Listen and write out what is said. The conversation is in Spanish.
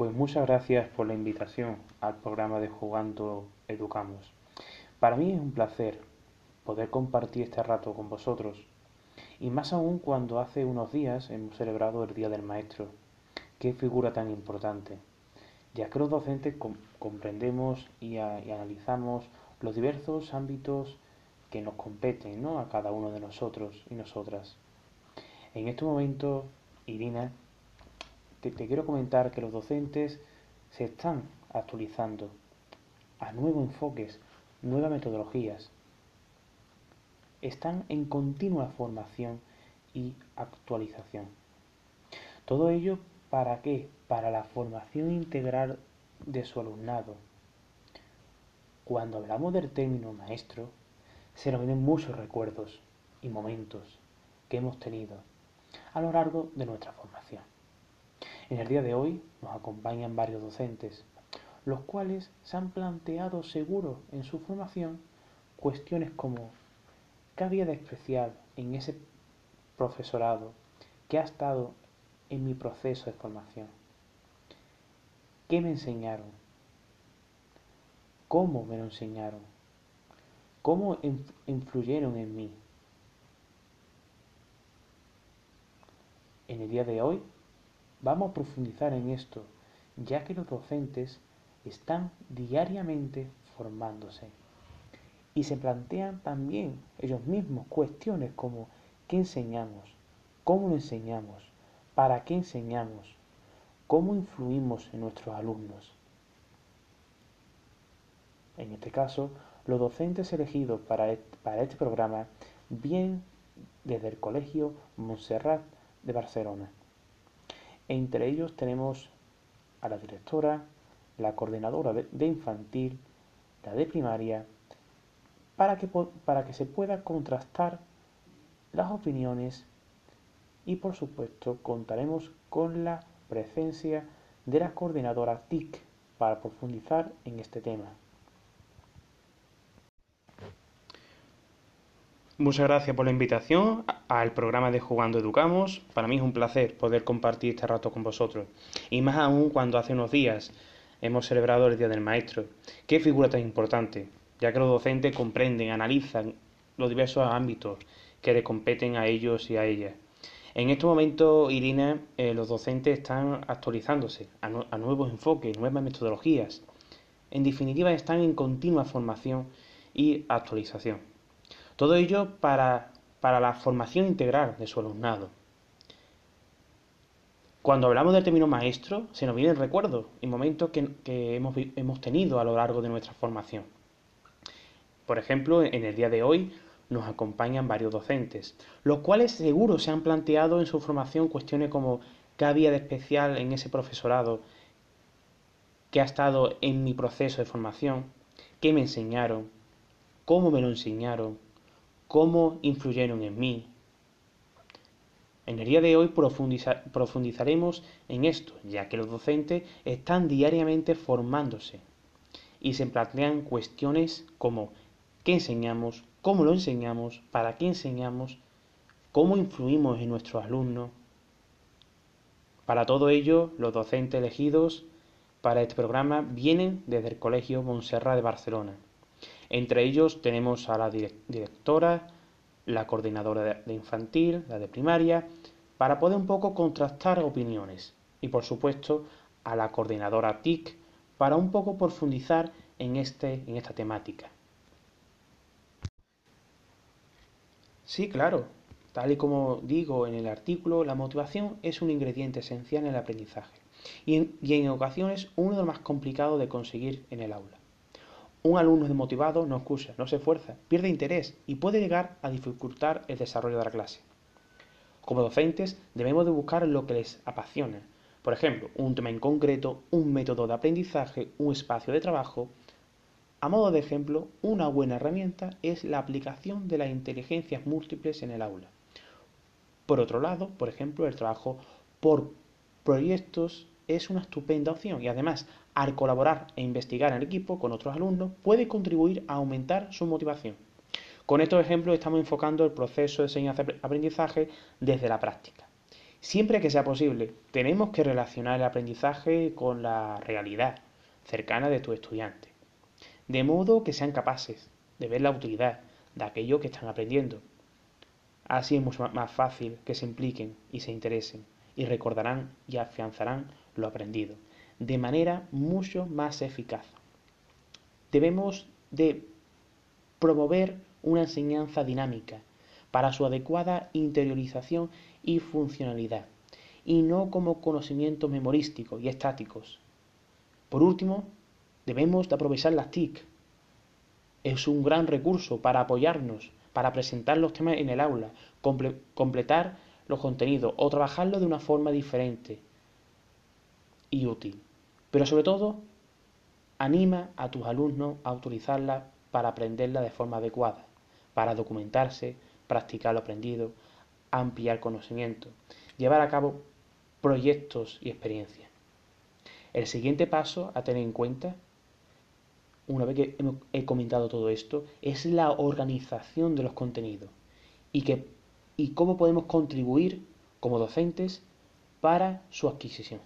Pues muchas gracias por la invitación al programa de Jugando Educamos. Para mí es un placer poder compartir este rato con vosotros y más aún cuando hace unos días hemos celebrado el Día del Maestro. Qué figura tan importante, ya que los docentes comprendemos y, analizamos los diversos ámbitos que nos competen ¿no? a cada uno de nosotros y nosotras. En este momento, Irina, te, quiero comentar que los docentes se están actualizando a nuevos enfoques, nuevas metodologías. Están en continua formación y actualización. Todo ello para qué? Para la formación integral de su alumnado. Cuando hablamos del término maestro, se nos vienen muchos recuerdos y momentos que hemos tenido a lo largo de nuestra formación. En el día de hoy nos acompañan varios docentes, los cuales se han planteado seguro en su formación cuestiones como ¿qué había de especial en ese profesorado que ha estado en mi proceso de formación? ¿Qué me enseñaron? ¿Cómo me lo enseñaron? ¿Cómo influyeron en mí? En el día de hoy Vamos a profundizar en esto, ya que los docentes están diariamente formándose y se plantean también ellos mismos cuestiones como ¿qué enseñamos? ¿Cómo enseñamos? ¿Para qué enseñamos? ¿Cómo influimos en nuestros alumnos? En este caso, los docentes elegidos para este, programa vienen desde el Colegio Montserrat de Barcelona. Entre ellos tenemos a la directora, la coordinadora de, infantil, la de primaria, para que, para que se pueda contrastar las opiniones y por supuesto contaremos con la presencia de la coordinadora TIC para profundizar en este tema. Muchas gracias por la invitación al programa de Jugando Educamos. Para mí es un placer poder compartir este rato con vosotros. Y más aún cuando hace unos días hemos celebrado el Día del Maestro. Qué figura tan importante, ya que los docentes comprenden, analizan los diversos ámbitos que le competen a ellos y a ellas. En este momento, Irina, eh, los docentes están actualizándose a, a nuevos enfoques, nuevas metodologías. En definitiva, están en continua formación y actualización. Todo ello para, la formación integral de su alumnado. Cuando hablamos del término maestro, se nos vienen recuerdos y momentos que, hemos, hemos, tenido a lo largo de nuestra formación. Por ejemplo, en el día de hoy nos acompañan varios docentes, los cuales seguro se han planteado en su formación cuestiones como qué había de especial en ese profesorado que ha estado en mi proceso de formación, qué me enseñaron, cómo me lo enseñaron, cómo influyeron en mí. En el día de hoy profundizaremos en esto, ya que los docentes están diariamente formándose y se plantean cuestiones como qué enseñamos, cómo lo enseñamos, para qué enseñamos, cómo influimos en nuestros alumnos. Para todo ello, los docentes elegidos para este programa vienen desde el Colegio Montserrat de Barcelona. Entre ellos tenemos a la directora, la coordinadora de infantil, la de primaria, para poder un poco contrastar opiniones. Y por supuesto a la coordinadora TIC para un poco profundizar en, este, en esta temática. Sí, claro. Tal y como digo en el artículo, la motivación es un ingrediente esencial en el aprendizaje y y en ocasiones uno de los más complicados de conseguir en el aula. Un alumno desmotivado no escucha, no se esfuerza, pierde interés y puede llegar a dificultar el desarrollo de la clase. Como docentes debemos de buscar lo que les apasiona. Por ejemplo, un tema en concreto, un método de aprendizaje, un espacio de trabajo. A modo de ejemplo, una buena herramienta es la aplicación de las inteligencias múltiples en el aula. Por otro lado, por ejemplo, el trabajo por proyectos es una estupenda opción y además al colaborar e investigar en el equipo con otros alumnos, puede contribuir a aumentar su motivación. Con estos ejemplos estamos enfocando el proceso de enseñanza-aprendizaje desde la práctica. Siempre que sea posible, tenemos que relacionar el aprendizaje con la realidad cercana de tu estudiante, de modo que sean capaces de ver la utilidad de aquello que están aprendiendo. Así es mucho más fácil que se impliquen y se interesen y recordarán y afianzarán lo aprendido de manera mucho más eficaz. Debemos de promover una enseñanza dinámica para su adecuada interiorización y funcionalidad, y no como conocimientos memorísticos y estáticos. Por último, debemos de aprovechar las TIC. Es un gran recurso para apoyarnos, para presentar los temas en el aula, completar los contenidos o trabajarlo de una forma diferente y útil. Pero sobre todo, anima a tus alumnos a utilizarla para aprenderla de forma adecuada, para documentarse, practicar lo aprendido, ampliar conocimiento, llevar a cabo proyectos y experiencias. El siguiente paso a tener en cuenta, una vez que he comentado todo esto, es la organización de los contenidos y, que, y cómo podemos contribuir como docentes para su adquisición.